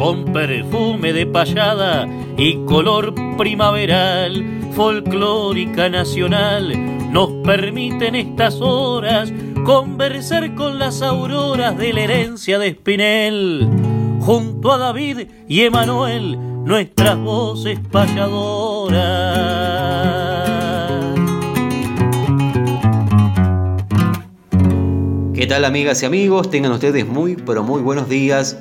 con perfume de payada y color primaveral, folclórica nacional, nos permiten estas horas conversar con las auroras de la herencia de Espinel, junto a David y Emanuel, nuestras voces payadoras. ¿Qué tal amigas y amigos? Tengan ustedes muy, pero muy buenos días.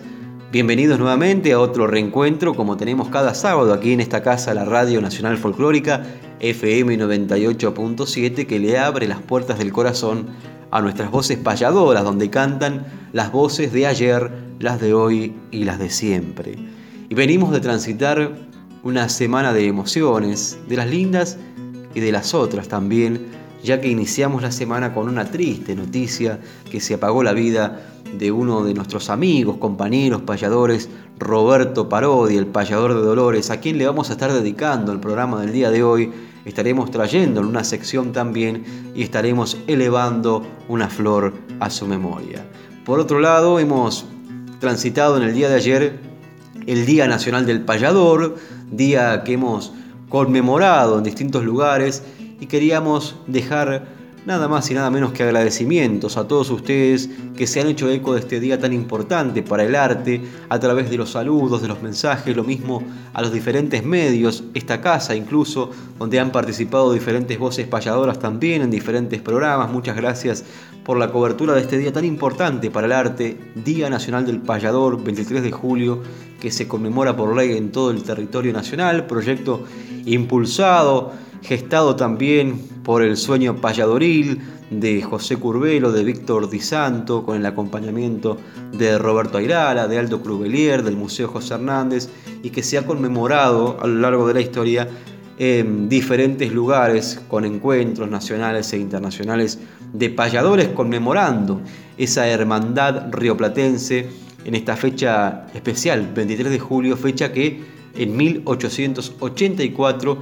Bienvenidos nuevamente a otro reencuentro como tenemos cada sábado aquí en esta casa, la Radio Nacional Folclórica FM 98.7 que le abre las puertas del corazón a nuestras voces payadoras donde cantan las voces de ayer, las de hoy y las de siempre. Y venimos de transitar una semana de emociones, de las lindas y de las otras también, ya que iniciamos la semana con una triste noticia que se apagó la vida de uno de nuestros amigos, compañeros, payadores, Roberto Parodi, el payador de Dolores, a quien le vamos a estar dedicando el programa del día de hoy. Estaremos trayendo en una sección también y estaremos elevando una flor a su memoria. Por otro lado, hemos transitado en el día de ayer el Día Nacional del Payador, día que hemos conmemorado en distintos lugares y queríamos dejar nada más y nada menos que agradecimientos a todos ustedes que se han hecho eco de este día tan importante para el arte a través de los saludos, de los mensajes, lo mismo a los diferentes medios, esta casa incluso, donde han participado diferentes voces payadoras también en diferentes programas. Muchas gracias por la cobertura de este día tan importante para el arte, Día Nacional del Payador, 23 de julio, que se conmemora por ley en todo el territorio nacional, proyecto impulsado gestado también por el sueño payadoril de José Curvelo, de Víctor Di Santo, con el acompañamiento de Roberto Airala, de Aldo Crubelier, del Museo José Hernández, y que se ha conmemorado a lo largo de la historia en diferentes lugares con encuentros nacionales e internacionales de payadores conmemorando esa hermandad rioplatense en esta fecha especial, 23 de julio, fecha que en 1884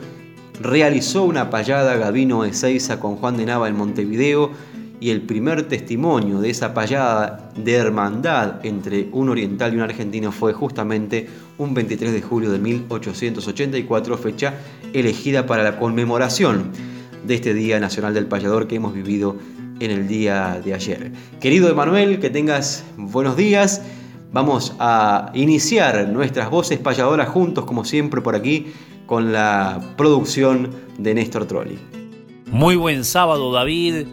realizó una payada Gabino Ezeiza con Juan de Nava en Montevideo y el primer testimonio de esa payada de hermandad entre un oriental y un argentino fue justamente un 23 de julio de 1884, fecha elegida para la conmemoración de este Día Nacional del Payador que hemos vivido en el día de ayer. Querido Emanuel, que tengas buenos días. Vamos a iniciar nuestras voces payadoras juntos, como siempre, por aquí con la producción de Néstor Trolli. Muy buen sábado, David.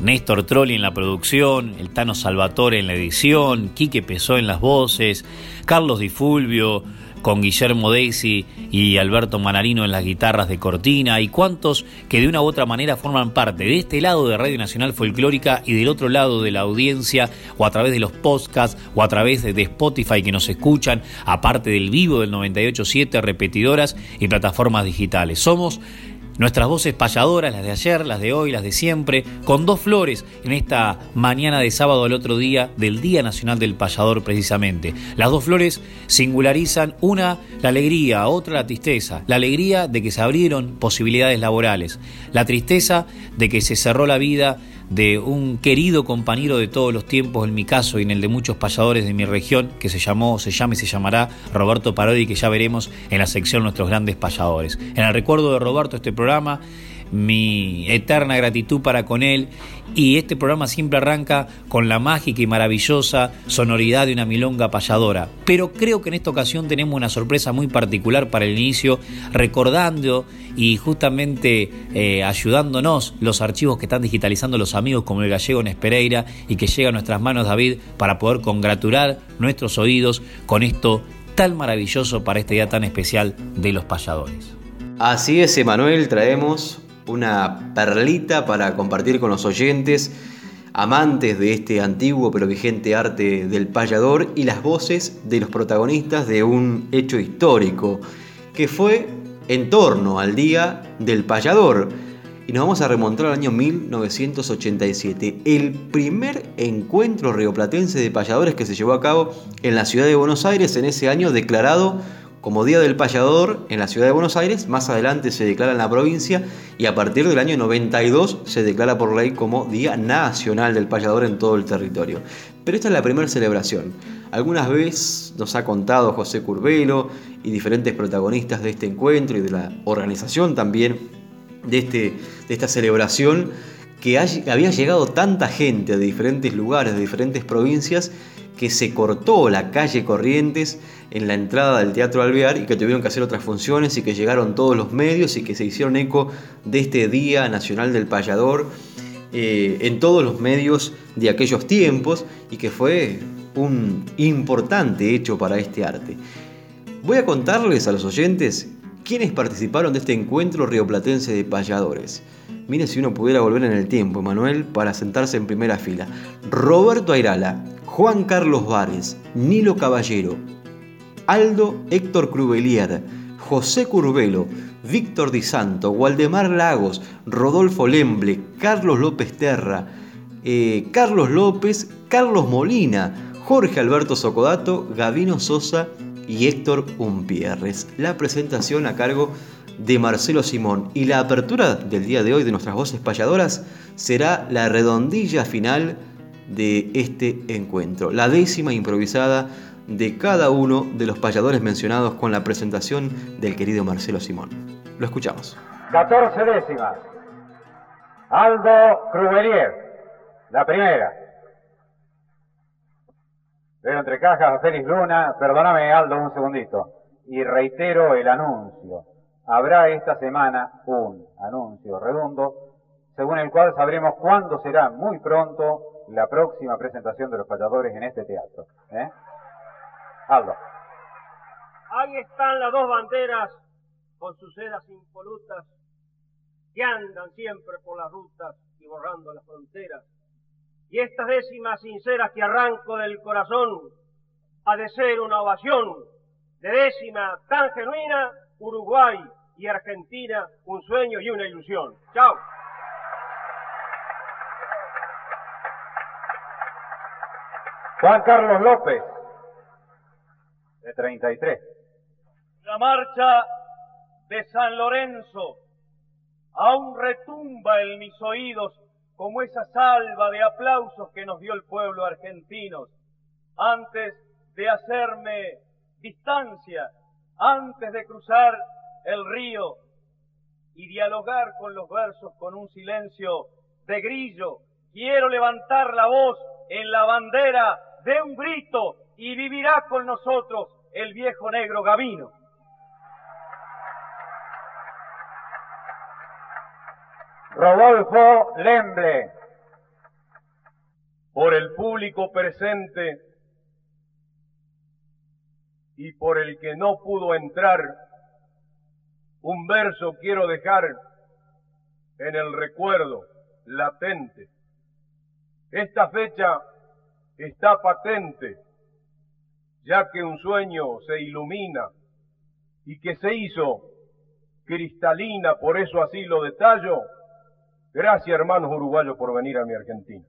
Néstor Trolli en la producción, el Tano Salvatore en la edición, Quique Pesó en las voces, Carlos Di Fulvio, con Guillermo Desi y Alberto Manarino en las guitarras de Cortina y cuantos que de una u otra manera forman parte de este lado de Radio Nacional Folclórica y del otro lado de la audiencia o a través de los podcasts o a través de Spotify que nos escuchan, aparte del vivo del 987, repetidoras y plataformas digitales. Somos Nuestras voces payadoras, las de ayer, las de hoy, las de siempre, con dos flores en esta mañana de sábado al otro día del Día Nacional del Payador precisamente. Las dos flores singularizan una la alegría, otra la tristeza. La alegría de que se abrieron posibilidades laborales, la tristeza de que se cerró la vida de un querido compañero de todos los tiempos, en mi caso y en el de muchos payadores de mi región, que se llamó, se llama y se llamará Roberto Parodi, que ya veremos en la sección Nuestros Grandes Payadores. En el recuerdo de Roberto, este programa mi eterna gratitud para con él y este programa siempre arranca con la mágica y maravillosa sonoridad de una milonga payadora. Pero creo que en esta ocasión tenemos una sorpresa muy particular para el inicio, recordando y justamente eh, ayudándonos los archivos que están digitalizando los amigos como el gallego Nespereira y que llega a nuestras manos David para poder congratular nuestros oídos con esto tan maravilloso para este día tan especial de los payadores. Así es, Emanuel, traemos una perlita para compartir con los oyentes amantes de este antiguo pero vigente arte del payador y las voces de los protagonistas de un hecho histórico que fue en torno al Día del Payador. Y nos vamos a remontar al año 1987, el primer encuentro rioplatense de payadores que se llevó a cabo en la ciudad de Buenos Aires en ese año declarado como Día del Payador en la ciudad de Buenos Aires, más adelante se declara en la provincia y a partir del año 92 se declara por ley como Día Nacional del Payador en todo el territorio. Pero esta es la primera celebración. Algunas veces nos ha contado José Curvelo y diferentes protagonistas de este encuentro y de la organización también de, este, de esta celebración que había llegado tanta gente de diferentes lugares, de diferentes provincias, que se cortó la calle Corrientes en la entrada del Teatro Alvear y que tuvieron que hacer otras funciones y que llegaron todos los medios y que se hicieron eco de este Día Nacional del Payador eh, en todos los medios de aquellos tiempos y que fue un importante hecho para este arte. Voy a contarles a los oyentes quiénes participaron de este encuentro rioplatense de payadores. Mire si uno pudiera volver en el tiempo, Manuel, para sentarse en primera fila. Roberto Airala, Juan Carlos Vares, Nilo Caballero, Aldo Héctor Crubelier, José Curvelo, Víctor Di Santo, Waldemar Lagos, Rodolfo Lemble, Carlos López Terra, eh, Carlos López, Carlos Molina, Jorge Alberto Socodato, Gavino Sosa y Héctor Umpierres. La presentación a cargo de Marcelo Simón y la apertura del día de hoy de nuestras voces payadoras será la redondilla final de este encuentro, la décima improvisada de cada uno de los payadores mencionados con la presentación del querido Marcelo Simón. Lo escuchamos. 14 décimas. Aldo Crubelier, la primera. Veo entre cajas Félix Luna. Perdóname, Aldo, un segundito. Y reitero el anuncio. Habrá esta semana un anuncio redondo, según el cual sabremos cuándo será muy pronto la próxima presentación de los payadores en este teatro. ¿eh? Aldo. Ahí están las dos banderas con sus sedas impolutas que andan siempre por las rutas y borrando las fronteras. Y estas décimas sinceras que arranco del corazón ha de ser una ovación de décima tan genuina, Uruguay y Argentina, un sueño y una ilusión. Chao. Juan Carlos López de 33. La marcha de San Lorenzo aún retumba en mis oídos como esa salva de aplausos que nos dio el pueblo argentino antes de hacerme distancia, antes de cruzar el río y dialogar con los versos con un silencio de grillo. Quiero levantar la voz en la bandera de un grito y vivirá con nosotros el viejo negro Gavino. Rodolfo Lemble. Por el público presente y por el que no pudo entrar, un verso quiero dejar en el recuerdo latente. Esta fecha está patente ya que un sueño se ilumina y que se hizo cristalina, por eso así lo detallo. Gracias hermanos uruguayos por venir a mi Argentina.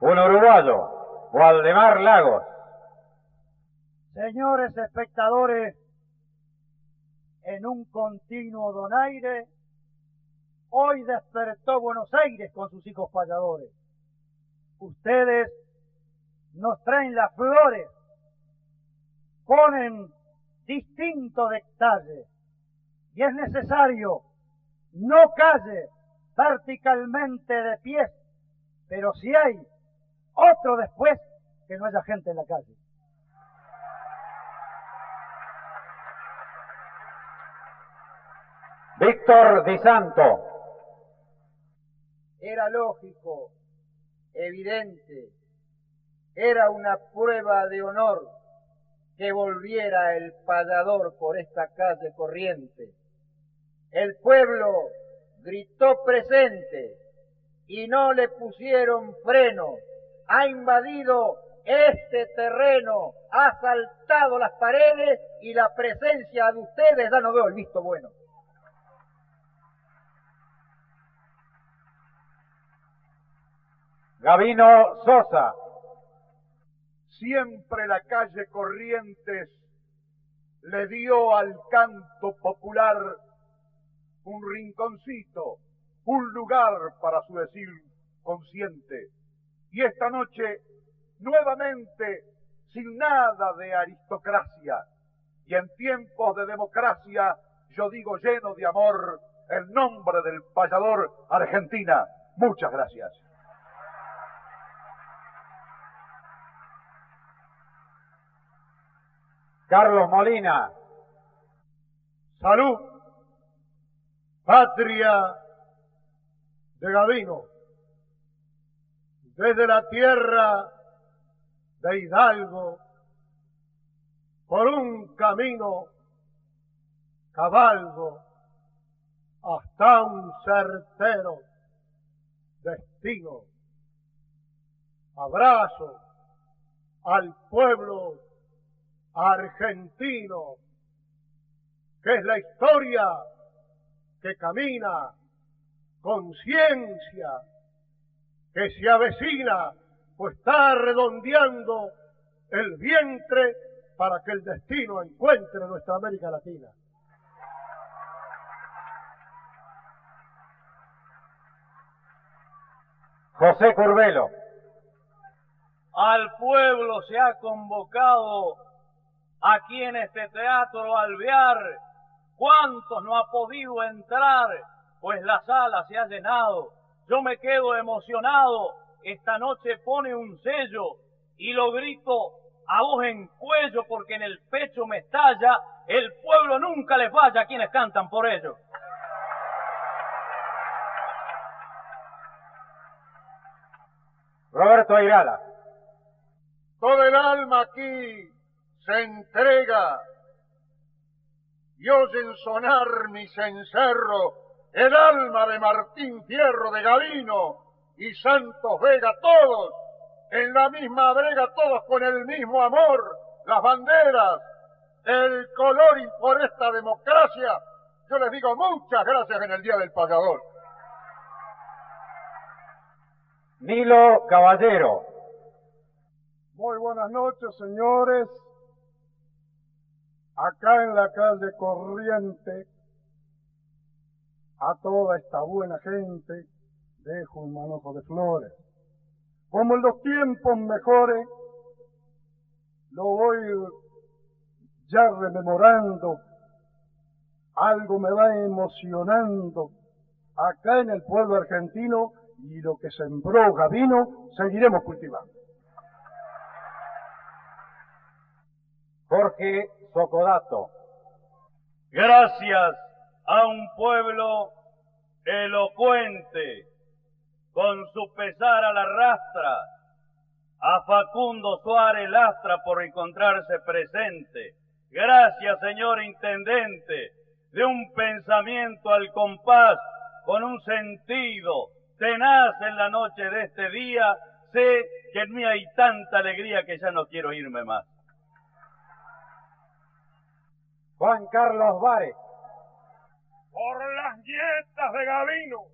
Un uruguayo, Waldemar Lagos. Señores espectadores, en un continuo donaire Hoy despertó Buenos Aires con sus hijos payadores. Ustedes nos traen las flores, ponen distinto detalle y es necesario no calle verticalmente de pies, pero si hay otro después que no haya gente en la calle. Víctor Di Santo era lógico, evidente, era una prueba de honor que volviera el payador por esta calle corriente. El pueblo gritó presente y no le pusieron freno. Ha invadido este terreno, ha saltado las paredes y la presencia de ustedes ya no veo el visto bueno. Gavino Sosa. Siempre la calle Corrientes le dio al canto popular un rinconcito, un lugar para su decir consciente. Y esta noche, nuevamente, sin nada de aristocracia, y en tiempos de democracia, yo digo lleno de amor, el nombre del payador Argentina. Muchas gracias. Carlos Molina. Salud, patria de Gavino, desde la tierra de Hidalgo, por un camino cabalgo hasta un certero destino. Abrazo al pueblo argentino, que es la historia que camina con ciencia, que se avecina, pues está redondeando el vientre para que el destino encuentre nuestra América Latina. José Curvelo. Al pueblo se ha convocado aquí en este teatro alvear. ¿Cuántos no ha podido entrar? Pues la sala se ha llenado. Yo me quedo emocionado. Esta noche pone un sello y lo grito a voz en cuello porque en el pecho me estalla. El pueblo nunca le falla a quienes cantan por ello. Roberto Ayrala. Todo el alma aquí se entrega y oyen sonar mi cencerro el alma de Martín Fierro de Gavino y Santos Vega, todos en la misma brega, todos con el mismo amor, las banderas, el color y por esta democracia. Yo les digo muchas gracias en el Día del Pagador. Nilo Caballero. Muy buenas noches, señores. Acá en la calle Corriente, a toda esta buena gente, dejo un manojo de flores. Como en los tiempos mejores, lo voy ya rememorando, algo me va emocionando acá en el pueblo argentino y lo que sembró Gavino seguiremos cultivando. Jorge Socodato. Gracias a un pueblo elocuente, con su pesar a la rastra, a Facundo Suárez Lastra por encontrarse presente. Gracias, señor intendente, de un pensamiento al compás, con un sentido tenaz en la noche de este día. Sé que en mí hay tanta alegría que ya no quiero irme más. Juan Carlos Vares. Por las nietas de Gavino,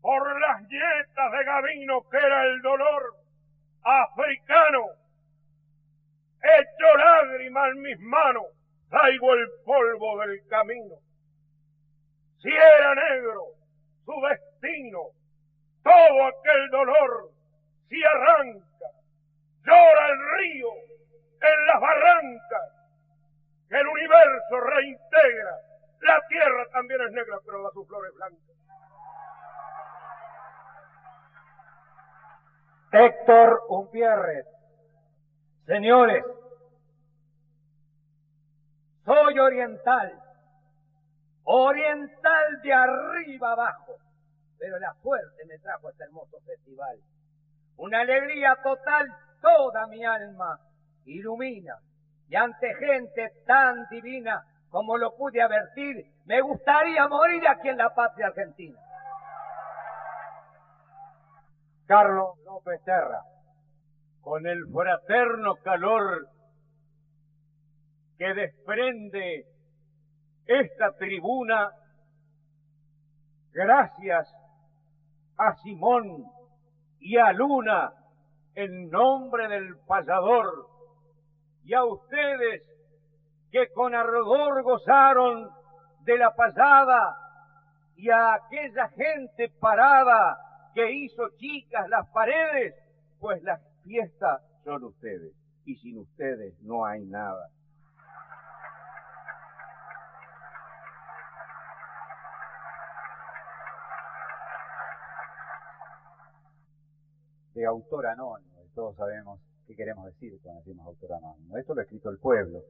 por las nietas de Gavino, que era el dolor africano, hecho lágrima en mis manos, traigo el polvo del camino. Si era negro su destino, todo aquel dolor, si arranca, llora el río en las barrancas, que el universo reintegra. La tierra también es negra, pero da sus flores blancas. Héctor Umpierres. Señores, soy oriental, oriental de arriba abajo, pero la suerte me trajo a este hermoso festival. Una alegría total, toda mi alma ilumina. Y ante gente tan divina como lo pude advertir, me gustaría morir aquí en la patria argentina. Carlos López Terra. Con el fraterno calor que desprende esta tribuna, gracias a Simón y a Luna en nombre del payador y a ustedes que con ardor gozaron de la payada y a aquella gente parada que hizo chicas las paredes, pues las fiestas son ustedes y sin ustedes no hay nada. de autor anónimo, todos sabemos qué queremos decir cuando decimos autor anónimo. Esto lo ha escrito el pueblo.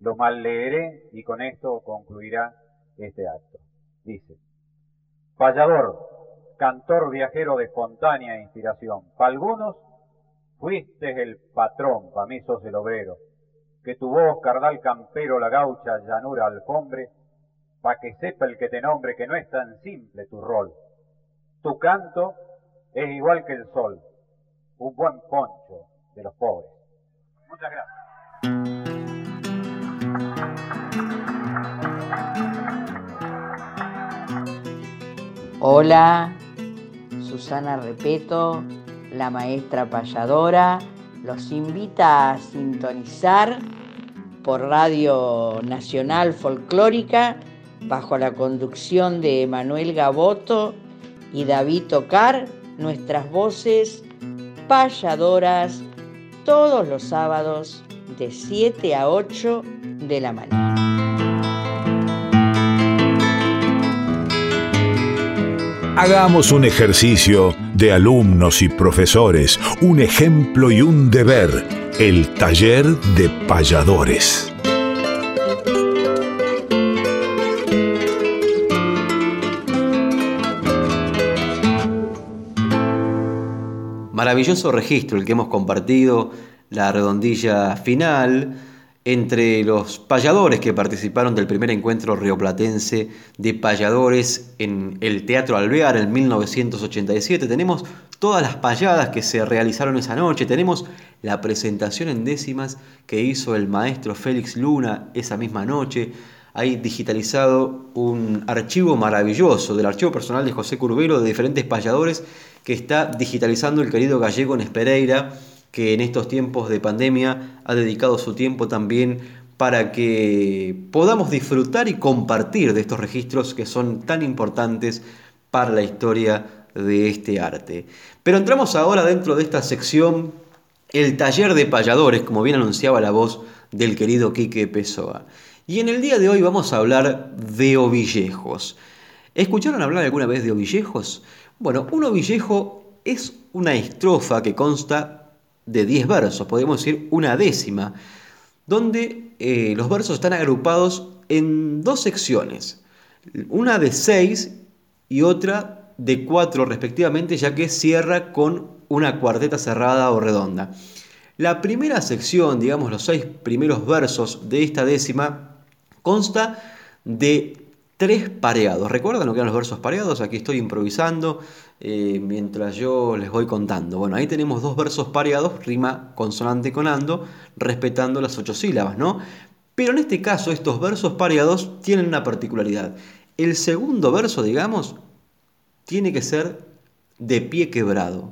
Lo mal leeré y con esto concluirá este acto. Dice, payador, cantor viajero de espontánea inspiración, para algunos fuiste el patrón, para mí sos el obrero, que tu voz, cardal campero, la gaucha, llanura, alfombre, para que sepa el que te nombre que no es tan simple tu rol. Tu canto es igual que el sol, un buen poncho de los pobres. Muchas gracias. Hola, Susana Repeto, la maestra payadora, los invita a sintonizar por Radio Nacional Folclórica bajo la conducción de Manuel Gaboto y David Tocar, nuestras voces payadoras todos los sábados de 7 a 8 de la mañana. Hagamos un ejercicio de alumnos y profesores, un ejemplo y un deber, el taller de payadores. Maravilloso registro el que hemos compartido, la redondilla final entre los payadores que participaron del primer encuentro rioplatense de payadores en el Teatro Alvear en 1987. Tenemos todas las payadas que se realizaron esa noche, tenemos la presentación en décimas que hizo el maestro Félix Luna esa misma noche. Hay digitalizado un archivo maravilloso del archivo personal de José Curbero de diferentes payadores que está digitalizando el querido gallego Nespereira que en estos tiempos de pandemia ha dedicado su tiempo también para que podamos disfrutar y compartir de estos registros que son tan importantes para la historia de este arte. Pero entramos ahora dentro de esta sección, el taller de payadores, como bien anunciaba la voz del querido Quique Pessoa. Y en el día de hoy vamos a hablar de ovillejos. ¿Escucharon hablar alguna vez de ovillejos? Bueno, un ovillejo es una estrofa que consta de 10 versos, podemos decir una décima, donde eh, los versos están agrupados en dos secciones, una de 6 y otra de 4 respectivamente, ya que cierra con una cuarteta cerrada o redonda. La primera sección, digamos los seis primeros versos de esta décima, consta de tres pareados. ¿Recuerdan lo que eran los versos pareados? Aquí estoy improvisando eh, mientras yo les voy contando. Bueno, ahí tenemos dos versos pareados, rima consonante con ando, respetando las ocho sílabas, ¿no? Pero en este caso estos versos pareados tienen una particularidad. El segundo verso, digamos, tiene que ser de pie quebrado.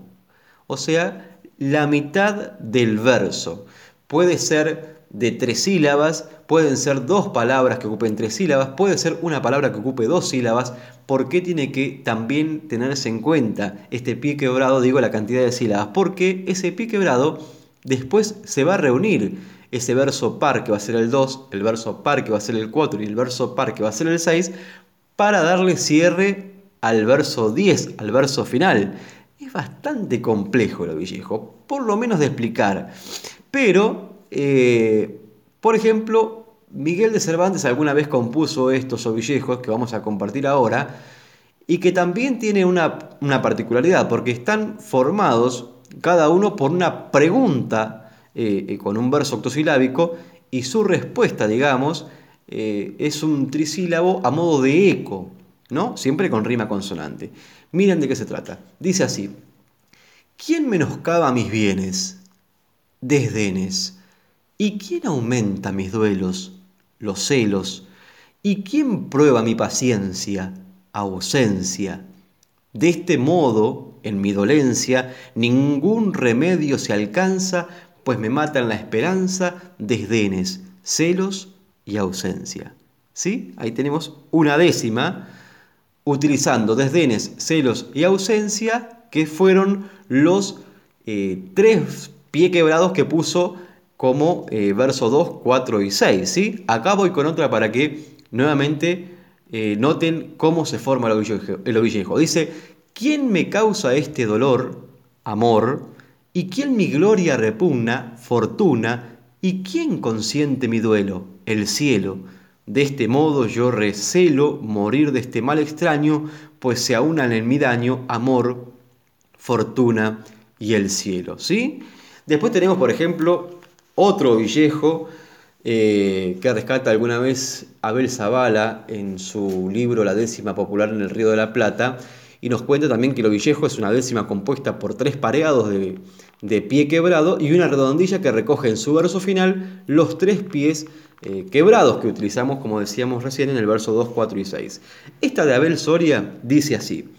O sea, la mitad del verso. Puede ser de tres sílabas, pueden ser dos palabras que ocupen tres sílabas, puede ser una palabra que ocupe dos sílabas. ¿Por qué tiene que también tenerse en cuenta este pie quebrado, digo, la cantidad de sílabas? Porque ese pie quebrado después se va a reunir ese verso par que va a ser el 2, el verso par que va a ser el 4 y el verso par que va a ser el 6 para darle cierre al verso 10, al verso final. Es bastante complejo lo viejo, por lo menos de explicar. Pero eh, por ejemplo, Miguel de Cervantes alguna vez compuso estos ovillejos que vamos a compartir ahora y que también tiene una, una particularidad porque están formados cada uno por una pregunta eh, eh, con un verso octosilábico y su respuesta, digamos, es un trisílabo a modo de eco, ¿no? Siempre con rima consonante. Miren de qué se trata. Dice así, ¿quién menoscaba mis bienes? Desdenes. ¿Y quién aumenta mis duelos? Los celos. ¿Y quién prueba mi paciencia? Ausencia. De este modo, en mi dolencia, ningún remedio se alcanza, pues me matan la esperanza, desdenes, celos y ausencia. ¿Sí? Ahí tenemos una décima utilizando desdenes, celos y ausencia, que fueron los eh, tres pie quebrados que puso como eh, verso 2, 4 y 6. ¿sí? Acá voy con otra para que nuevamente eh, noten cómo se forma el ovillejo. el ovillejo. Dice, ¿quién me causa este dolor? Amor. ¿Y quién mi gloria repugna? Fortuna. ¿Y quién consiente mi duelo? El cielo. De este modo yo recelo morir de este mal extraño, pues se aunan en mi daño amor, fortuna y el cielo. ¿sí? Después tenemos, por ejemplo, otro villejo eh, que rescata alguna vez Abel Zavala en su libro La décima popular en el Río de la Plata, y nos cuenta también que lo villejo es una décima compuesta por tres pareados de, pie quebrado y una redondilla que recoge en su verso final los tres pies eh, quebrados que utilizamos, como decíamos recién, en el verso 2, 4 y 6. Esta de Abel Soria dice así,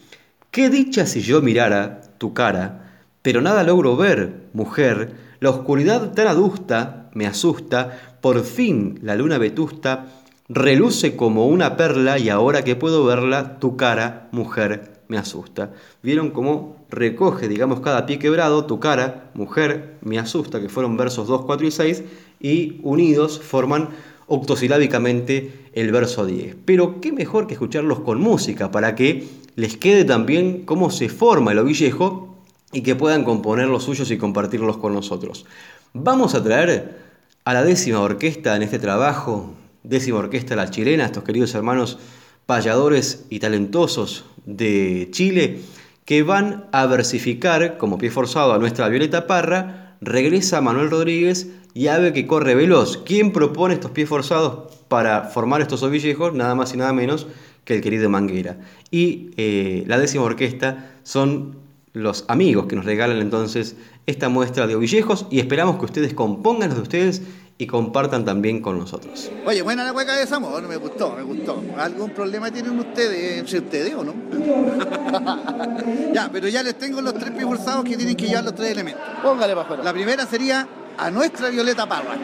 ¿qué dicha si yo mirara tu cara, pero nada logro ver, mujer, la oscuridad tan adusta me asusta, por fin la luna vetusta reluce como una perla y ahora que puedo verla, tu cara, mujer, me asusta. ¿Vieron cómo recoge, digamos, cada pie quebrado, tu cara, mujer, me asusta, que fueron versos 2, 4 y 6, y unidos forman octosilábicamente el verso 10. Pero qué mejor que escucharlos con música para que les quede también cómo se forma el ovillejo y que puedan componer los suyos y compartirlos con nosotros. Vamos a traer a la décima orquesta en este trabajo, décima orquesta la chilena, estos queridos hermanos payadores y talentosos de Chile, que van a versificar como pie forzado a nuestra Violeta Parra, regresa Manuel Rodríguez y Ave que corre veloz. ¿Quién propone estos pies forzados para formar estos ovillejos? Nada más y nada menos que el querido Manguera. Y eh, la décima orquesta son los amigos que nos regalan entonces esta muestra de ovillejos y esperamos que ustedes compongan los de ustedes y compartan también con nosotros. Oye, buena la hueca de Zamor, me gustó, me gustó. ¿Algún problema tienen ustedes entre ustedes o no? ya, pero ya les tengo los tres pies forzados que tienen que llevar los tres elementos. Póngale para afuera. La primera sería a nuestra Violeta Parra.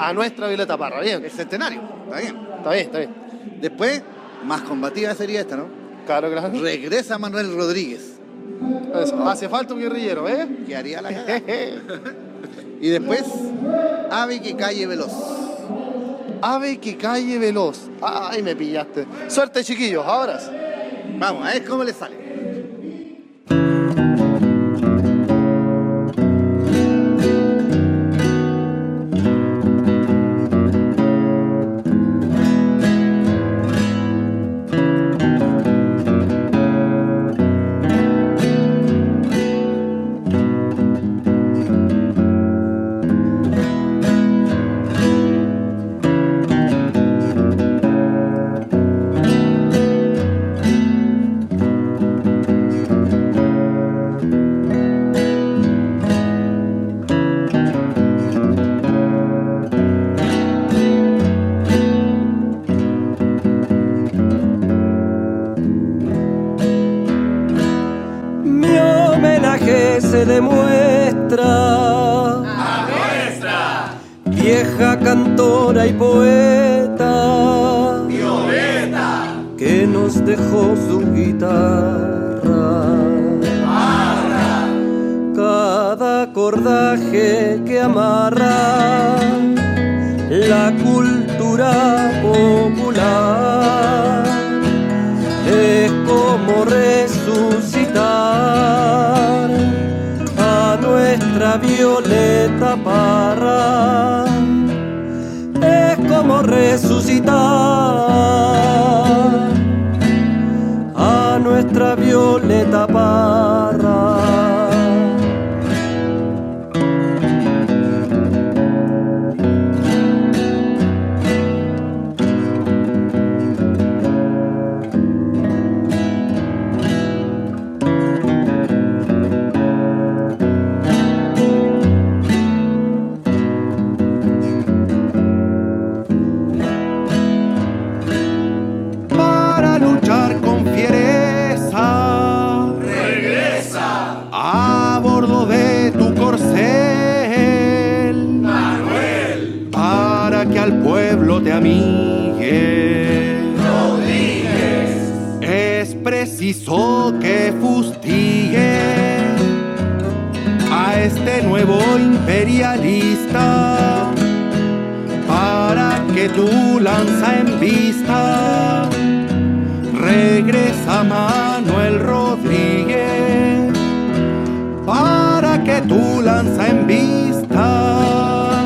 A nuestra Violeta Parra, bien. El centenario, está bien. Está bien, está bien. Después, más combativa sería esta, ¿no? Claro, claro. Regresa Manuel Rodríguez. Hace falta un guerrillero, ¿eh? Que haría la Y después, ave que calle veloz. Ave que calle veloz. Ay, me pillaste. Suerte, chiquillos, ahora. Vamos, a ver cómo le sale. se demuestra. Nuestra! Vieja cantora y poeta. Violeta. Que nos dejó su guitarra. Cada acordaje que amarra la cultura popular es como resucitar negra Violeta Parra es como resucitar a nuestra Violeta Parra. Preciso que fustigue a este nuevo imperialista para que tu lanza en vista. Regresa Manuel Rodríguez para que tu lanza en vista.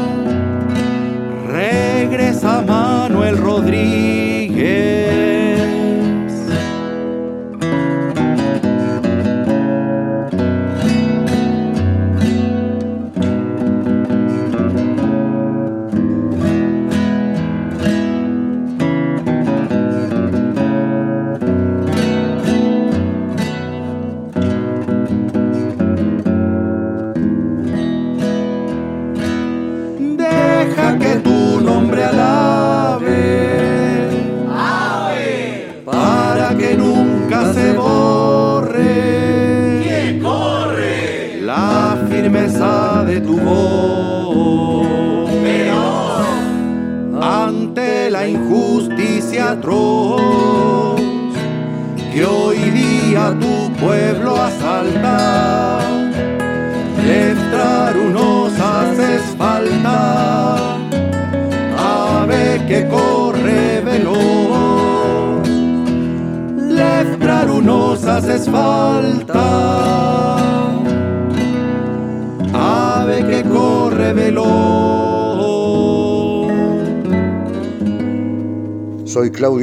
Regresa Manuel Rodríguez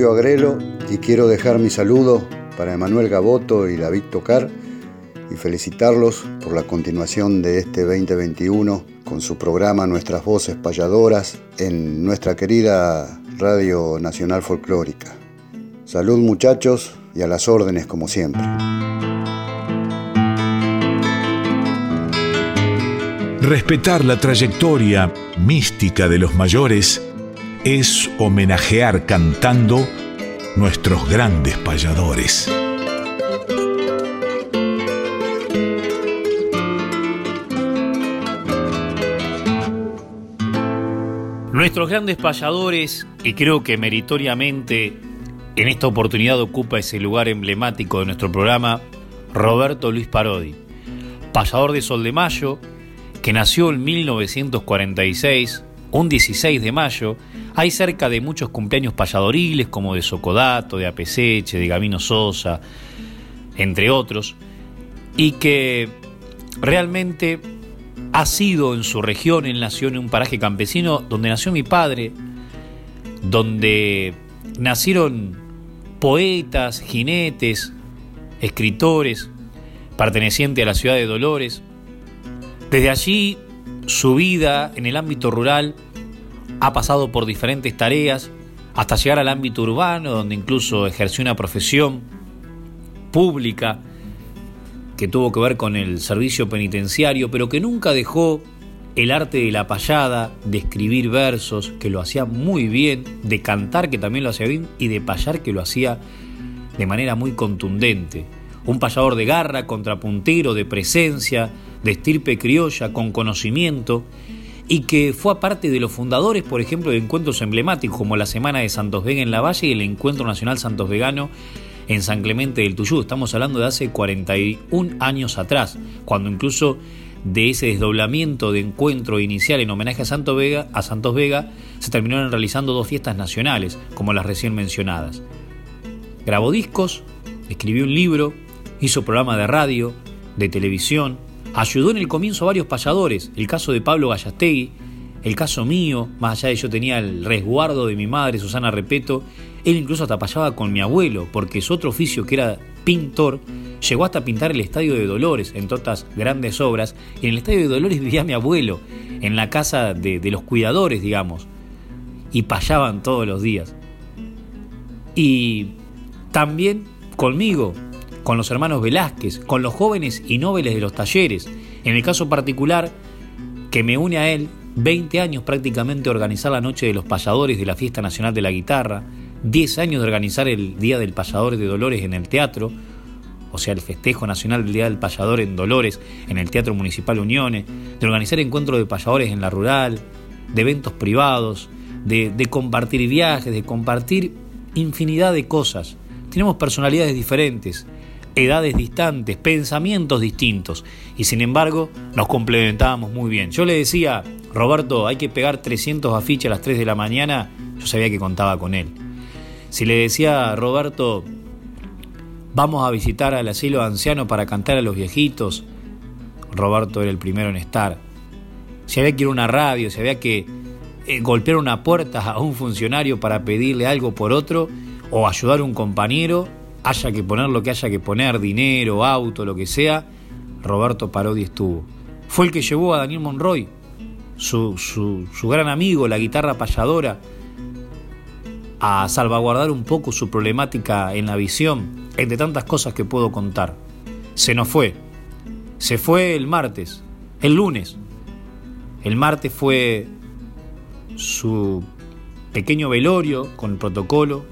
Agrelo y quiero dejar mi saludo para Emanuel Gaboto y David Tocar y felicitarlos por la continuación de este 2021 con su programa Nuestras Voces Payadoras en nuestra querida Radio Nacional Folclórica. Salud muchachos y a las órdenes como siempre. Respetar la trayectoria mística de los mayores es homenajear cantando nuestros grandes payadores. Nuestros grandes payadores, y creo que meritoriamente en esta oportunidad ocupa ese lugar emblemático de nuestro programa, Roberto Luis Parodi, payador de Sol de Mayo, que nació en 1946, un 16 de mayo, hay cerca de muchos cumpleaños payadoriles como de Socodato, de Apeseche, de Gabino Sosa, entre otros, y que realmente ha sido en su región, él nació en un paraje campesino donde nació mi padre, donde nacieron poetas, jinetes, escritores, pertenecientes a la ciudad de Dolores. Desde allí su vida en el ámbito rural ha pasado por diferentes tareas hasta llegar al ámbito urbano, donde incluso ejerció una profesión pública que tuvo que ver con el servicio penitenciario, pero que nunca dejó el arte de la payada, de escribir versos, que lo hacía muy bien, de cantar, que también lo hacía bien, y de payar, que lo hacía de manera muy contundente. Un payador de garra, contrapuntero, de presencia, de estirpe criolla, con conocimiento, y que fue aparte de los fundadores, por ejemplo, de encuentros emblemáticos como la Semana de Santos Vega en la Valle y el Encuentro Nacional Santos Vegano en San Clemente del Tuyú. Estamos hablando de hace 41 años atrás, cuando incluso de ese desdoblamiento de encuentro inicial en homenaje a, Vega, a Santos Vega se terminaron realizando dos fiestas nacionales, como las recién mencionadas. Grabó discos, escribió un libro, hizo programa de radio, de televisión, ayudó en el comienzo a varios payadores, el caso de Pablo Gallastegui, el caso mío, más allá de yo tenía el resguardo de mi madre, Susana Repeto, él incluso hasta payaba con mi abuelo, porque su otro oficio, que era pintor, llegó hasta pintar el Estadio de Dolores, entre otras grandes obras, y en el Estadio de Dolores vivía mi abuelo, en la casa de, de los cuidadores, digamos, y payaban todos los días. Y también conmigo, con los hermanos Velázquez, con los jóvenes y nobles de los talleres, en el caso particular que me une a él, 20 años prácticamente organizar la Noche de los Payadores de la Fiesta Nacional de la Guitarra, 10 años de organizar el Día del Payador de Dolores en el teatro, o sea, el festejo nacional del Día del Payador en Dolores, en el Teatro Municipal Uniones, de organizar encuentros de payadores en la rural, de eventos privados, de, de compartir viajes, de compartir infinidad de cosas. Tenemos personalidades diferentes, edades distantes, pensamientos distintos, y sin embargo nos complementábamos muy bien. Yo le decía, Roberto, hay que pegar 300 afiches a las 3 de la mañana, yo sabía que contaba con él. Si le decía, Roberto, vamos a visitar al asilo anciano para cantar a los viejitos, Roberto era el primero en estar. Si había que ir a una radio, si había que eh, golpear una puerta a un funcionario para pedirle algo por otro, o ayudar a un compañero, haya que poner lo que haya que poner, dinero, auto, lo que sea, Roberto Parodi estuvo. Fue el que llevó a Daniel Monroy, su, su gran amigo, la guitarra payadora, a salvaguardar un poco su problemática en la visión, entre tantas cosas que puedo contar. Se nos fue. Se fue el martes, el lunes. El martes fue su pequeño velorio con el protocolo,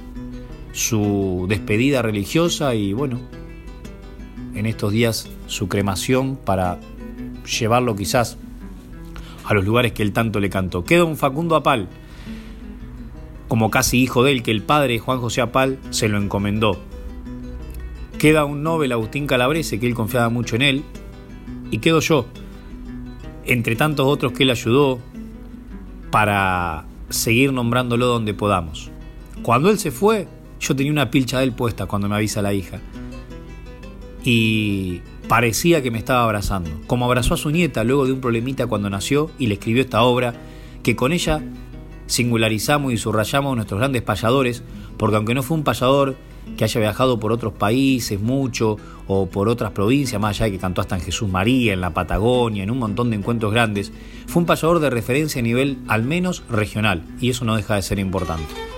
su despedida religiosa y bueno, en estos días su cremación para llevarlo quizás a los lugares que él tanto le cantó. Queda un Facundo Apal, como casi hijo de él, que el padre Juan José Apal se lo encomendó. Queda un Nobel Agustín Calabrese, que él confiaba mucho en él, y quedo yo, entre tantos otros que él ayudó, para seguir nombrándolo donde podamos. Cuando él se fue, yo tenía una pilcha de él puesta cuando me avisa la hija. Y parecía que me estaba abrazando. Como abrazó a su nieta luego de un problemita cuando nació y le escribió esta obra, que con ella singularizamos y subrayamos nuestros grandes payadores, porque aunque no fue un payador que haya viajado por otros países mucho o por otras provincias, más allá de que cantó hasta en Jesús María, en la Patagonia, en un montón de encuentros grandes, fue un payador de referencia a nivel al menos regional, y eso no deja de ser importante.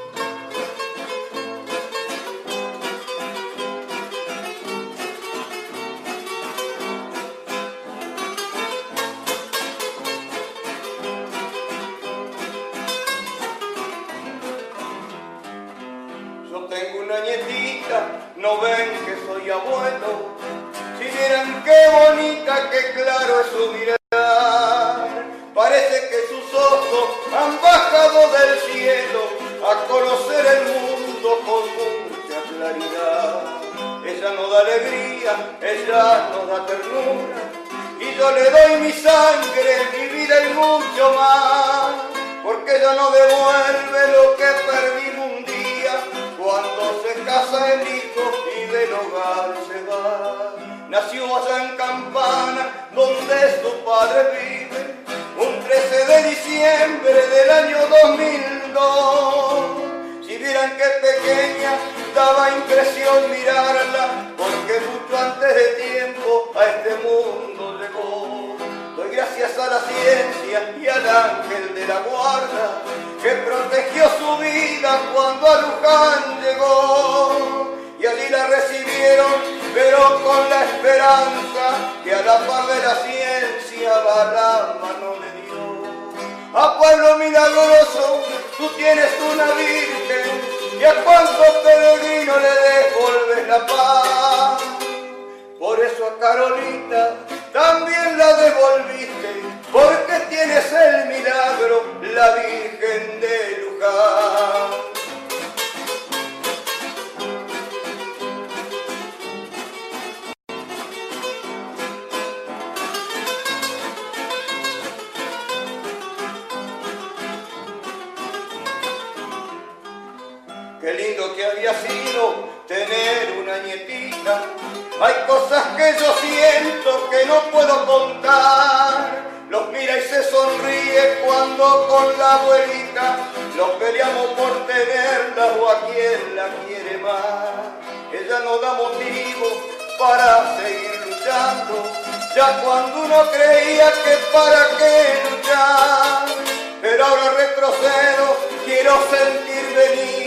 mirarla porque mucho antes de tiempo a este mundo llegó. Doy gracias a la ciencia y al ángel de la guarda que protegió su vida cuando a Luján llegó. Y allí la recibieron, pero con la esperanza que a la par de la ciencia Barrama no le dio. A pueblo milagroso, tú tienes una virgen y a cuantos peregrinos le devolves la paz. Por eso a Carolita también la devolviste, porque tienes el milagro, la Virgen de Luján. ha sido tener una nietita. Hay cosas que yo siento que no puedo contar. Los mira y se sonríe cuando con la abuelita los peleamos por tenerla o a quien la quiere más. Ella no da motivo para seguir luchando, ya cuando uno creía que para qué luchar. Pero ahora retrocedo, quiero sentir venir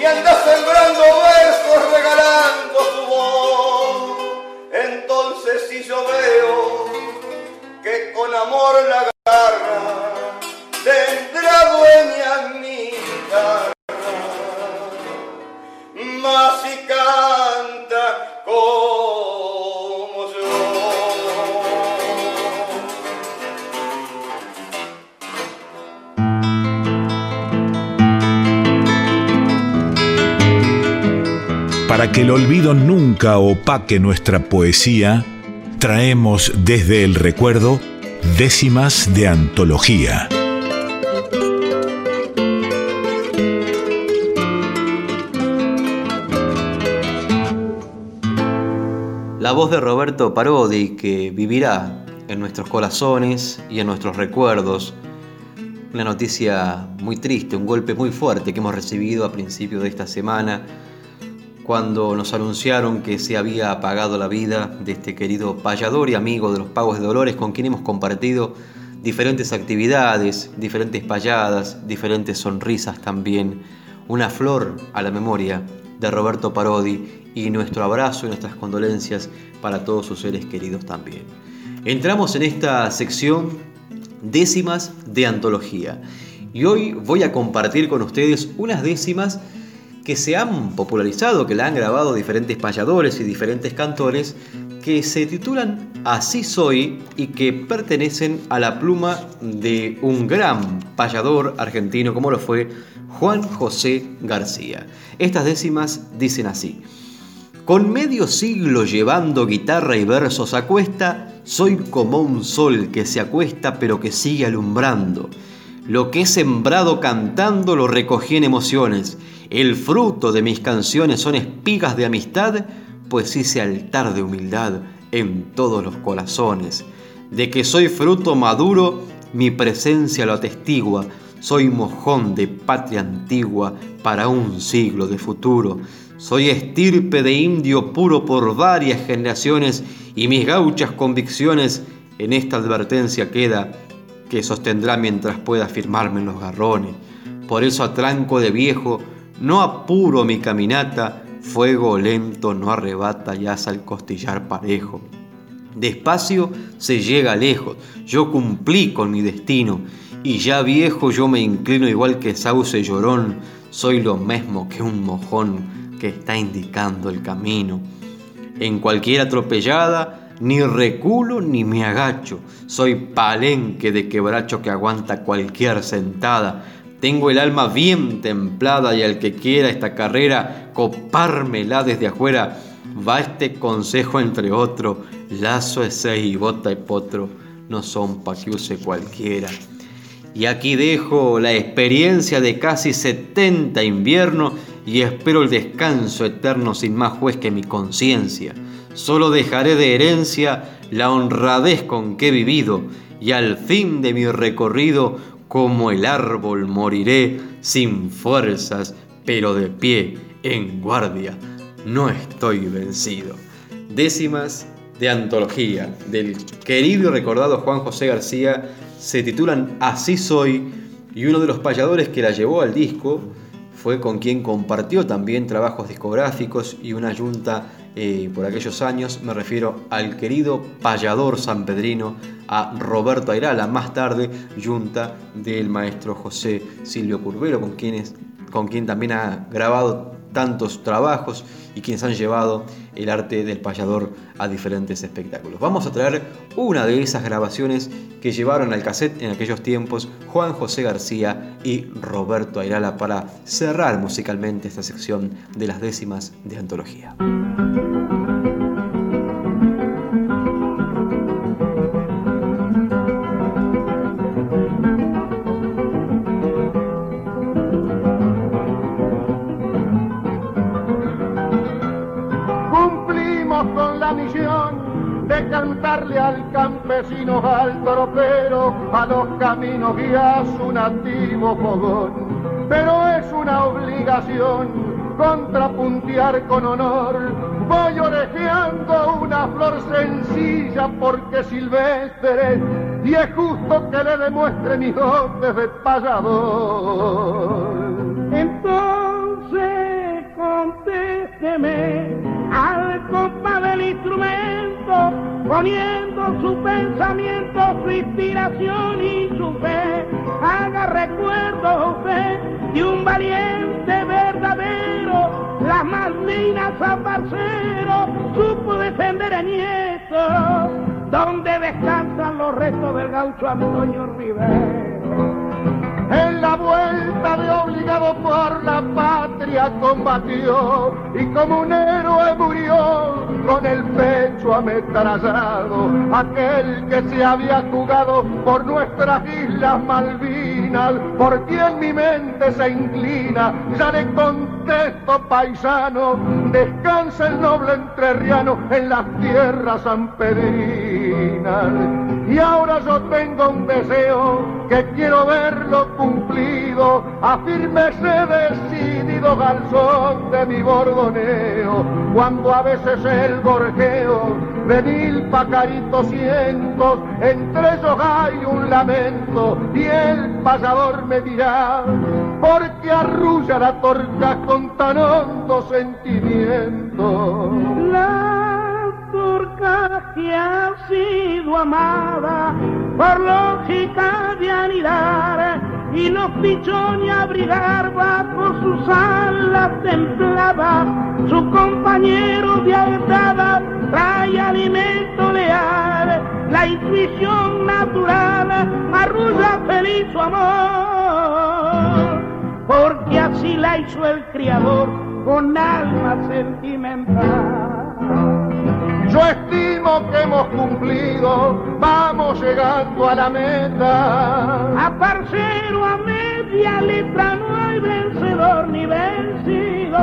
y anda sembrando versos regalando su voz. Entonces si yo veo que con amor la agarra, tendrá dueña mi guitarra, más si canta como Para que el olvido nunca opaque nuestra poesía, traemos desde el recuerdo décimas de antología. La voz de Roberto Parodi que vivirá en nuestros corazones y en nuestros recuerdos. Una noticia muy triste, un golpe muy fuerte que hemos recibido a principio de esta semana cuando nos anunciaron que se había apagado la vida de este querido payador y amigo de los Pagos de Dolores con quien hemos compartido diferentes actividades, diferentes payadas, diferentes sonrisas también. Una flor a la memoria de Roberto Parodi y nuestro abrazo y nuestras condolencias para todos sus seres queridos también. Entramos en esta sección décimas de antología y hoy voy a compartir con ustedes unas décimas que se han popularizado, que la han grabado diferentes payadores y diferentes cantores, que se titulan Así soy y que pertenecen a la pluma de un gran payador argentino como lo fue Juan José García. Estas décimas dicen así. Con medio siglo llevando guitarra y versos a cuesta, soy como un sol que se acuesta pero que sigue alumbrando. Lo que he sembrado cantando lo recogí en emociones. El fruto de mis canciones son espigas de amistad, pues hice altar de humildad en todos los corazones. De que soy fruto maduro, mi presencia lo atestigua. Soy mojón de patria antigua para un siglo de futuro. Soy estirpe de indio puro por varias generaciones y mis gauchas convicciones en esta advertencia queda que sostendrá mientras pueda firmarme en los garrones. Por eso a tranco de viejo no apuro mi caminata, fuego lento no arrebata y hace al costillar parejo. Despacio se llega lejos, yo cumplí con mi destino, y ya viejo yo me inclino igual que sauce llorón, soy lo mismo que un mojón que está indicando el camino. En cualquier atropellada, ni reculo ni me agacho, soy palenque de quebracho que aguanta cualquier sentada, tengo el alma bien templada y al que quiera esta carrera copármela desde afuera, va este consejo entre otro, lazo ese y bota y potro, no son pa' que use cualquiera. Y aquí dejo la experiencia de casi 70 inviernos y espero el descanso eterno sin más juez que mi conciencia. Solo dejaré de herencia la honradez con que he vivido y al fin de mi recorrido como el árbol moriré sin fuerzas, pero de pie, en guardia, no estoy vencido. Décimas de antología del querido y recordado Juan José García se titulan Así soy y uno de los payadores que la llevó al disco fue con quien compartió también trabajos discográficos y una yunta eh, por aquellos años. Me refiero al querido payador sanpedrino, a Roberto Airala, más tarde yunta del maestro José Silvio Curvelo, con, quienes, con quien también ha grabado tantos trabajos y quienes han llevado el arte del payador a diferentes espectáculos. Vamos a traer una de esas grabaciones que llevaron al cassette en aquellos tiempos Juan José García y Roberto Ayrala para cerrar musicalmente esta sección de las décimas de antología. Al toropero, a los caminos guía su nativo fogón. Pero es una obligación contrapuntear con honor. Voy orejeando una flor sencilla porque silvestre y es justo que le demuestre mis dotes de payador. Entonces contésteme al compás del instrumento, poniendo su pensamiento, su inspiración y su fe. Haga recuerdo usted de un valiente verdadero, las Malvinas San Barcero, supo defender a nietos, donde descansan los restos del gaucho Antonio Rivero la vuelta de obligado por la patria combatió y como un héroe murió con el pecho ametrallado aquel que se había jugado por nuestras islas Malvinas por quien mi mente se inclina ya le contesto paisano descansa el noble entrerriano en las tierras sanpedrinas y ahora yo tengo un deseo que quiero verlo cumplido, afírmese decidido garzón de mi bordoneo, cuando a veces el gorjeo de mil pacaritos cientos, entre ellos hay un lamento, y el pasador me dirá, porque arrulla la torta con tan hondo sentimiento. La que ha sido amada por lógica de anidar y no pichó ni abrigar bajo sus alas templaba su compañero de alzada trae alimento leal la intuición natural arrulla feliz su amor porque así la hizo el criador con alma sentimental yo estimo que hemos cumplido, vamos llegando a la meta. A parcero a media letra no hay vencedor ni vencido.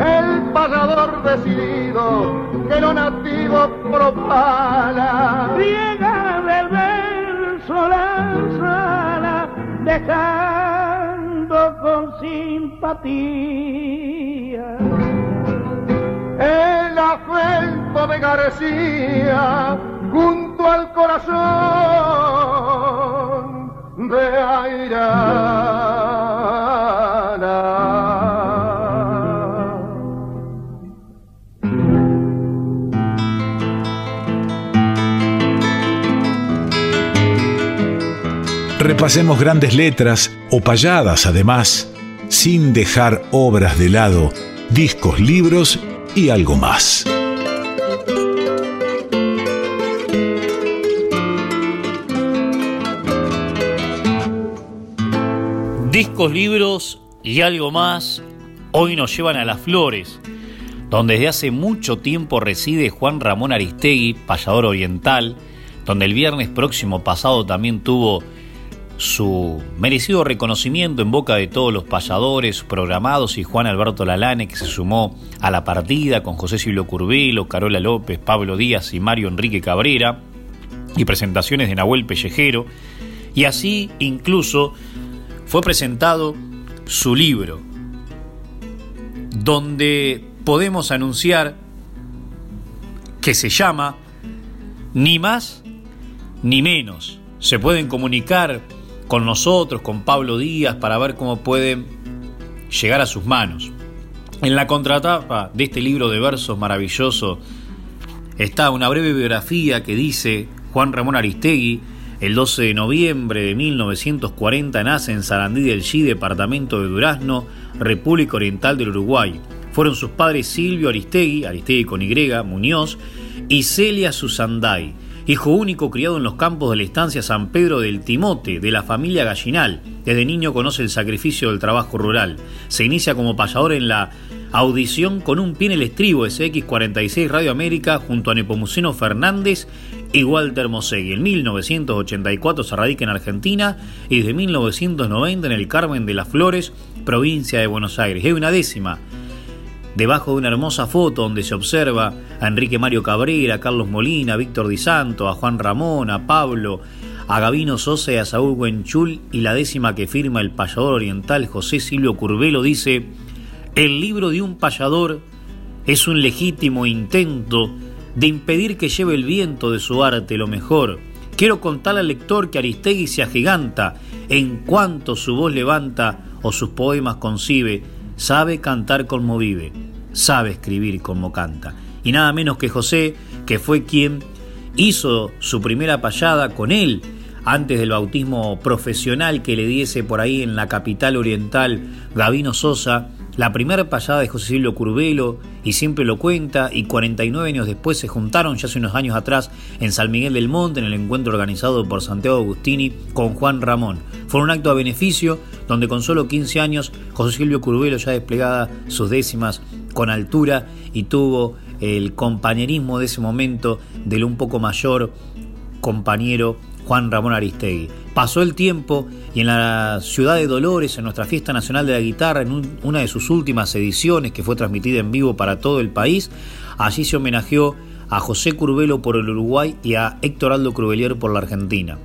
El pasador decidido que lo nativo propala. Riega del verso la sala, dejando con simpatía el afecto de García junto al corazón de. Repasemos grandes letras o payadas además, sin dejar obras de lado, discos, libros y algo más. Discos, libros y algo más hoy nos llevan a las flores, donde desde hace mucho tiempo reside Juan Ramón Aristegui, payador oriental, donde el viernes próximo pasado también tuvo su merecido reconocimiento en boca de todos los payadores programados y Juan Alberto Lalane que se sumó a la partida con José Silvio Curvelo, Carola López, Pablo Díaz y Mario Enrique Cabrera y presentaciones de Nahuel Pellejero. Y así incluso fue presentado su libro donde podemos anunciar que se llama Ni más ni menos. Se pueden comunicar con nosotros, con Pablo Díaz, para ver cómo pueden llegar a sus manos. En la contratapa de este libro de versos maravilloso está una breve biografía que dice Juan Ramón Aristegui, el 12 de noviembre de 1940 nace en Sarandí del Chi, departamento de Durazno, República Oriental del Uruguay. Fueron sus padres Silvio Aristegui, Aristegui con Y, Muñoz, y Celia Susanday hijo único criado en los campos de la estancia San Pedro del Timote, de la familia Gallinal. Desde niño conoce el sacrificio del trabajo rural. Se inicia como payador en la audición con un pie en el estribo SX46 Radio América junto a Nepomuceno Fernández y Walter Mosegui. En 1984 se radica en Argentina y desde 1990 en el Carmen de las Flores, provincia de Buenos Aires. Hay una décima debajo de una hermosa foto donde se observa a Enrique Mario Cabrera, a Carlos Molina, a Víctor Di Santo, a Juan Ramón, a Pablo, a Gabino Sosa y a Saúl Buenchul y la décima que firma el payador oriental José Silvio Curvelo dice, el libro de un payador es un legítimo intento de impedir que lleve el viento de su arte lo mejor. Quiero contar al lector que Aristegui se agiganta en cuanto su voz levanta o sus poemas concibe, sabe cantar como vive. sabe escribir como canta. Y nada menos que José, que fue quien hizo su primera payada con él, antes del bautismo profesional que le diese por ahí en la capital oriental Gavino Sosa, la primera payada de José Silvio Curvelo, y siempre lo cuenta, y 49 años después se juntaron, ya hace unos años atrás, en San Miguel del Monte, en el encuentro organizado por Santiago Agustini con Juan Ramón. Fue un acto a beneficio, donde con solo 15 años José Silvio Curvelo ya desplegaba sus décimas con altura y tuvo el compañerismo de ese momento del un poco mayor compañero Juan Ramón Aristegui. Pasó el tiempo y en la ciudad de Dolores, en nuestra fiesta nacional de la guitarra, en una de sus últimas ediciones que fue transmitida en vivo para todo el país, allí se homenajeó a José Curvelo por el Uruguay y a Héctor Aldo Cruvelier por la Argentina.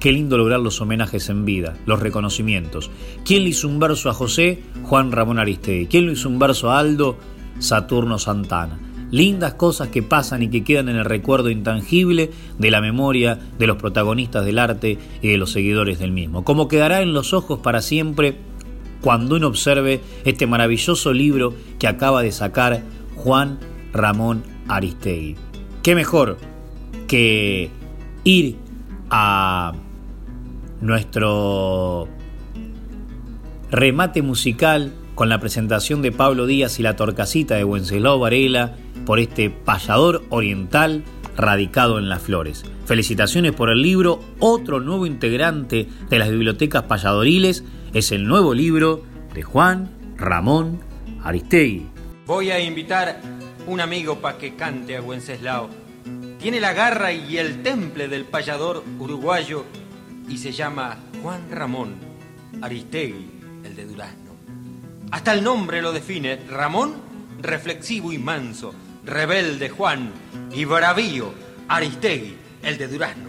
Qué lindo lograr los homenajes en vida, los reconocimientos. ¿Quién le hizo un verso a José? Juan Ramón Aristegui. ¿Quién le hizo un verso a Aldo? Saturno Santana lindas cosas que pasan y que quedan en el recuerdo intangible de la memoria de los protagonistas del arte y de los seguidores del mismo. Como quedará en los ojos para siempre cuando uno observe este maravilloso libro que acaba de sacar Juan Ramón Aristegui. ¿Qué mejor que ir a nuestro remate musical con la presentación de Pablo Díaz y la torcasita de Wenceslao Varela por este payador oriental radicado en las flores. Felicitaciones por el libro. Otro nuevo integrante de las bibliotecas payadoriles es el nuevo libro de Juan Ramón Aristegui. Voy a invitar un amigo para que cante a Wenceslao. Tiene la garra y el temple del payador uruguayo y se llama Juan Ramón Aristegui, el de Durazno. Hasta el nombre lo define, Ramón, reflexivo y manso Rebelde Juan y Bravío Aristegui, el de Durazno.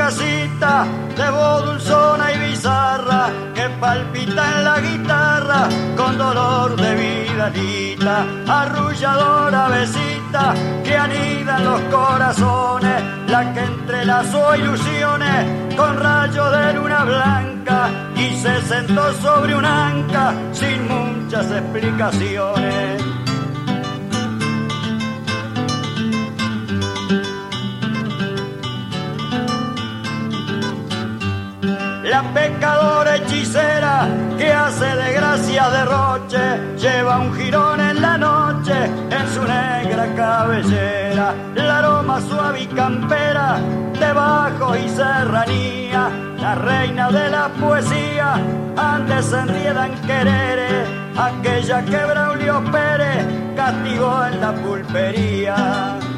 Torcasita, de voz dulzona y bizarra, que palpita en la guitarra con dolor de vidalita, arrulladora besita que anida en los corazones, la que entrelazó ilusiones con rayos de luna blanca y se sentó sobre un anca sin muchas explicaciones. La pecadora hechicera que hace de gracia derroche, lleva un jirón en la noche en su negra cabellera. La aroma suave y campera de bajo y serranía, la reina de la poesía, antes se enriedan quereres, aquella que Braulio Pérez castigó en la pulpería.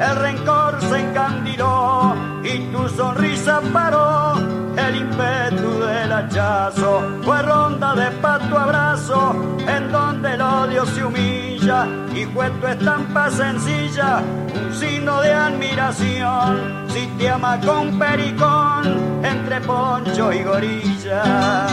El rencor se encandiló y tu sonrisa paró el ímpetu del hachazo. Fue ronda de pato abrazo en donde el odio se humilla y fue tu estampa sencilla un signo de admiración. Si te ama con pericón entre poncho y gorilla.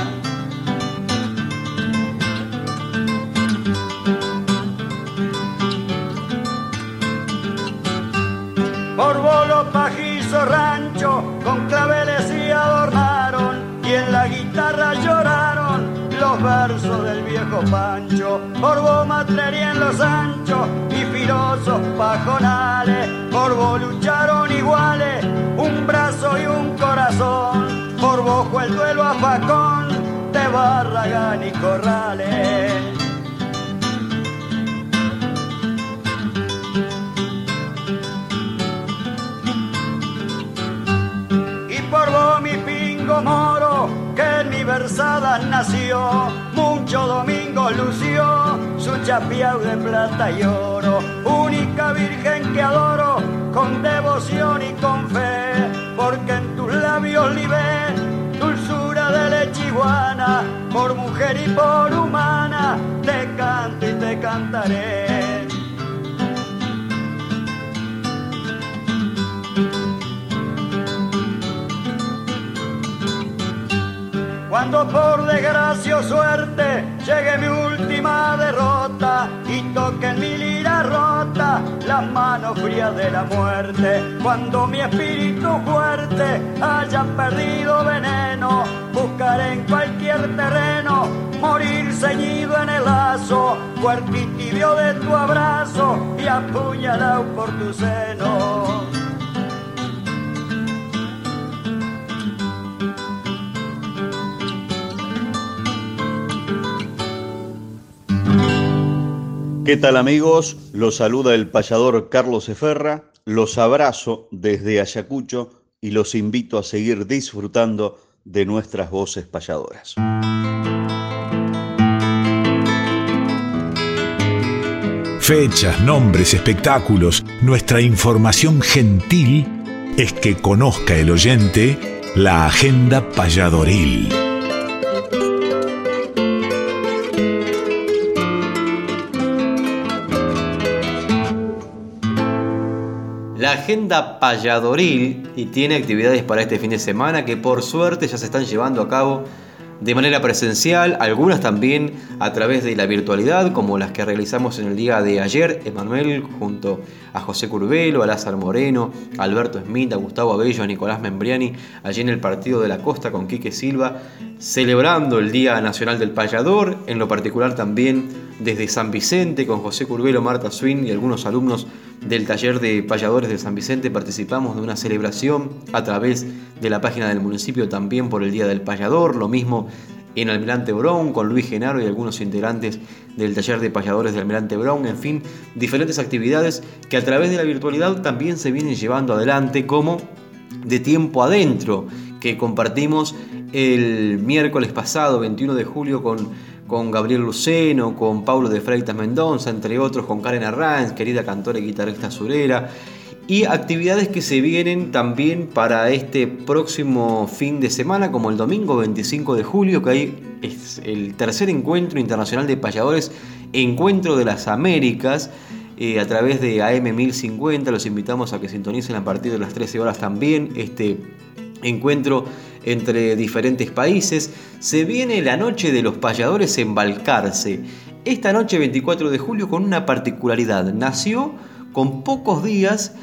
Rancho, con claveles y adornaron, y en la guitarra lloraron los versos del viejo Pancho, por vos matrería en los anchos y filosos pajonales, por vos lucharon iguales, un brazo y un corazón, por vos fue el duelo a Facón de Barragán y Corrales. Moro, que en mi versada nació, mucho domingo lució, su chapiao de plata y oro, única virgen que adoro, con devoción y con fe, porque en tus labios libe dulzura de leche iguana, por mujer y por humana, te canto y te cantaré. Cuando por desgracia o suerte llegue mi última derrota y toque en mi lira rota las manos frías de la muerte. Cuando mi espíritu fuerte haya perdido veneno, buscaré en cualquier terreno morir ceñido en el lazo, fuerte y tibio de tu abrazo y apuñalado por tu seno. ¿Qué tal amigos? Los saluda el payador Carlos Eferra, los abrazo desde Ayacucho y los invito a seguir disfrutando de nuestras voces payadoras. Fechas, nombres, espectáculos, nuestra información gentil es que conozca el oyente la agenda payadoril. Agenda payadoril y tiene actividades para este fin de semana que por suerte ya se están llevando a cabo de manera presencial, algunas también a través de la virtualidad, como las que realizamos en el día de ayer, Emanuel, junto a José Curvelo, a Lázaro Moreno, a Alberto Smith, a Gustavo Abello, a Nicolás Membriani, allí en el Partido de la Costa con Quique Silva, celebrando el Día Nacional del Payador, en lo particular también desde San Vicente, con José Curvelo, Marta Swin y algunos alumnos del taller de payadores de San Vicente participamos de una celebración a través de la página del municipio también por el Día del Payador, lo mismo en Almirante Brown con Luis Genaro y algunos integrantes del taller de payadores de Almirante Brown, en fin, diferentes actividades que a través de la virtualidad también se vienen llevando adelante como de tiempo adentro que compartimos el miércoles pasado, 21 de julio, con con Gabriel Luceno, con Pablo de Freitas Mendoza, entre otros, con Karen Arranz, querida cantora y guitarrista surera, y actividades que se vienen también para este próximo fin de semana, como el domingo 25 de julio, que hay es el tercer encuentro internacional de payadores, Encuentro de las Américas, eh, a través de AM 1050. Los invitamos a que sintonicen a partir de las 13 horas también este encuentro entre diferentes países, se viene la noche de los payadores en Balcarce. Esta noche 24 de julio con una particularidad, nació con pocos días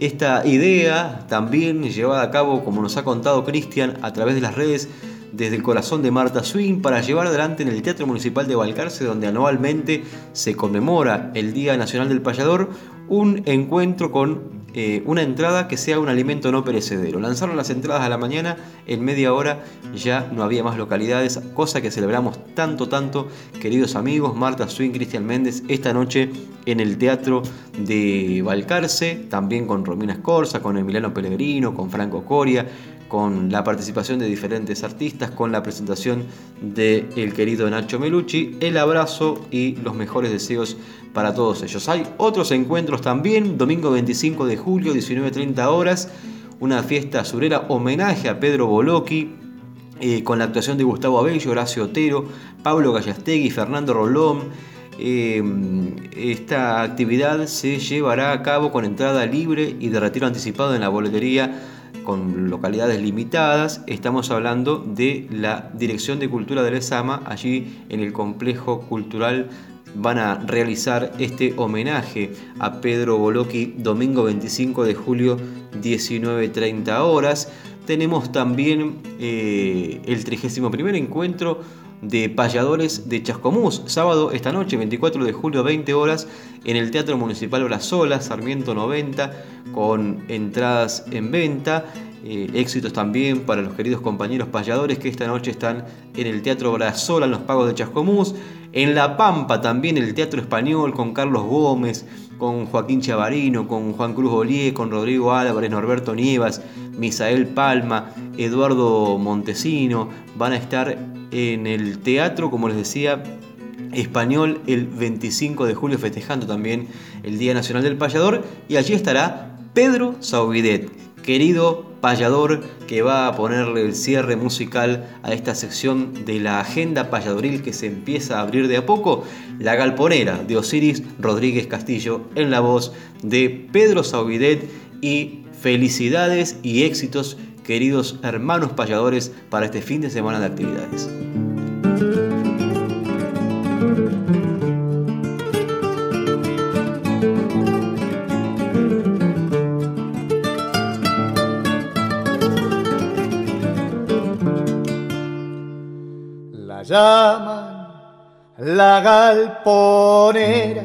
esta idea también llevada a cabo, como nos ha contado Cristian, a través de las redes desde el corazón de Marta Swing para llevar adelante en el Teatro Municipal de Balcarce, donde anualmente se conmemora el Día Nacional del Payador, un encuentro con eh, una entrada que sea un alimento no perecedero. Lanzaron las entradas a la mañana, en media hora ya no había más localidades, cosa que celebramos tanto, tanto, queridos amigos, Marta Swing, Cristian Méndez, esta noche en el Teatro de Balcarce, también con Romina Escorza, con Emiliano Pellegrino, con Franco Coria, con la participación de diferentes artistas, con la presentación del el querido Nacho Melucci, el abrazo y los mejores deseos para todos ellos. Hay otros encuentros también, domingo 25 de julio, 19.30 horas, una fiesta surera homenaje a Pedro Bolocchi, eh, con la actuación de Gustavo Abello, Horacio Otero, Pablo Gallastegui, Fernando Rolón. Eh, esta actividad se llevará a cabo con entrada libre y de retiro anticipado en la boletería con localidades limitadas. Estamos hablando de la Dirección de Cultura del ESAMA, allí en el complejo cultural van a realizar este homenaje a Pedro Bolocchi domingo 25 de julio 19.30 horas. Tenemos también eh, el 31 encuentro de payadores de Chascomús, sábado esta noche, 24 de julio, 20 horas, en el Teatro Municipal Brazola, Sarmiento 90, con entradas en venta. Eh, éxitos también para los queridos compañeros payadores que esta noche están en el Teatro Brazola, en los pagos de Chascomús. En La Pampa también el Teatro Español con Carlos Gómez, con Joaquín Chavarino, con Juan Cruz Olié, con Rodrigo Álvarez, Norberto Nievas, Misael Palma, Eduardo Montesino. Van a estar en el teatro, como les decía, español el 25 de julio festejando también el Día Nacional del Payador y allí estará Pedro Saubidet, querido payador que va a ponerle el cierre musical a esta sección de la agenda payadoril que se empieza a abrir de a poco, La Galponera de Osiris Rodríguez Castillo en la voz de Pedro Saubidet y felicidades y éxitos queridos hermanos payadores, para este fin de semana de actividades. Llaman la galponera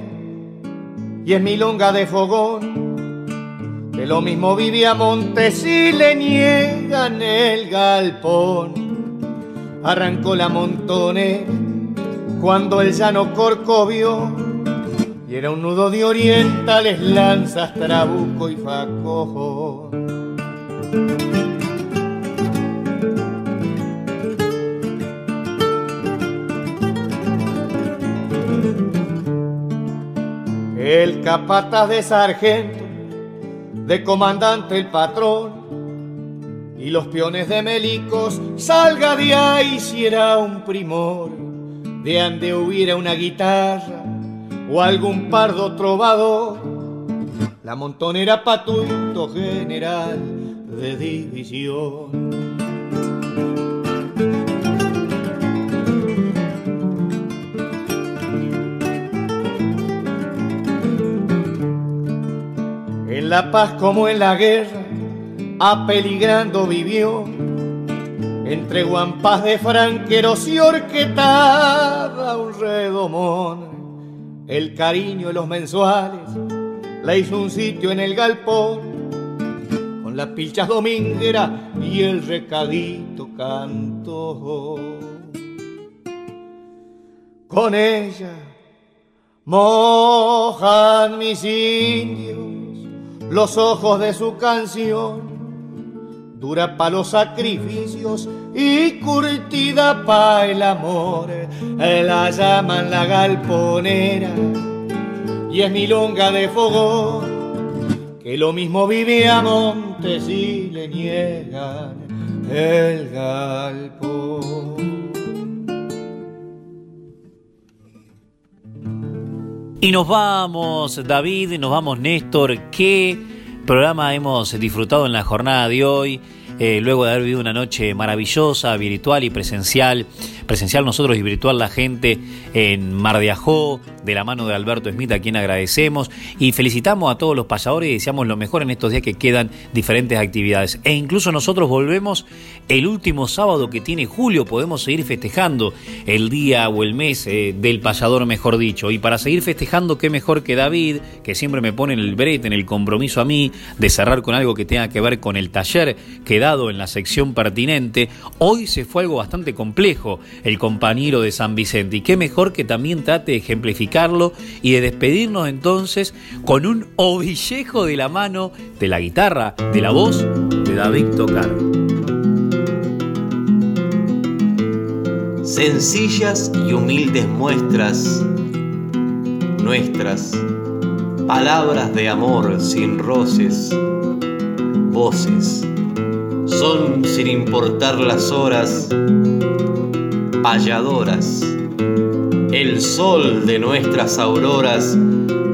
y es milonga de fogón, que lo mismo vivía Montes y le niegan el galpón. Arrancó la montonera cuando el llano corcovió y era un nudo de orientales, lanzas, trabuco y facojo. El capataz de sargento, de comandante el patrón, y los peones de melicos, salga de ahí si era un primor, de ande hubiera una guitarra o algún pardo trovador, la montonera patuito general de división. La paz como en la guerra, apeligrando vivió, entre guampas de franqueros y orquetada un redomón. El cariño de los mensuales le hizo un sitio en el galpón, con las pilchas domingueras y el recadito cantó. Con ella mojan mis indios los ojos de su canción, dura pa' los sacrificios y curtida pa' el amor. La llaman la galponera y es milonga de fogón, que lo mismo vive a Montes y le niegan el galpón. Y nos vamos, David, nos vamos, Néstor. ¿Qué programa hemos disfrutado en la jornada de hoy? Eh, luego de haber vivido una noche maravillosa, virtual y presencial, presencial nosotros y virtual la gente en Mar de Ajó, de la mano de Alberto Smith, a quien agradecemos, y felicitamos a todos los pasadores y deseamos lo mejor en estos días que quedan diferentes actividades. E incluso nosotros volvemos el último sábado que tiene julio, podemos seguir festejando el día o el mes eh, del pasador, mejor dicho. Y para seguir festejando, qué mejor que David, que siempre me pone en el brete, en el compromiso a mí, de cerrar con algo que tenga que ver con el taller en la sección pertinente. Hoy se fue algo bastante complejo, el compañero de San Vicente. Y qué mejor que también trate de ejemplificarlo y de despedirnos entonces con un ovillejo de la mano de la guitarra, de la voz de David Tocar. Sencillas y humildes muestras nuestras, palabras de amor sin roces, voces, son sin importar las horas, payadoras, el sol de nuestras auroras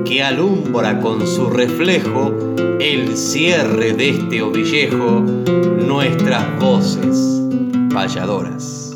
que alumbra con su reflejo el cierre de este ovillejo, nuestras voces payadoras.